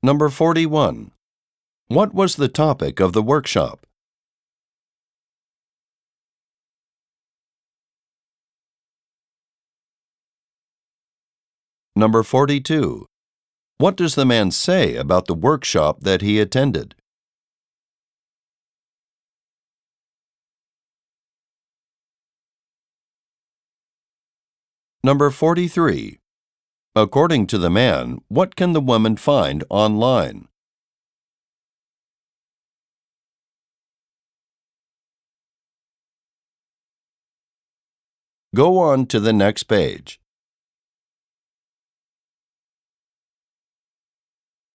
Number 41. What was the topic of the workshop? Number 42. What does the man say about the workshop that he attended? Number 43. According to the man, what can the woman find online? Go on to the next page.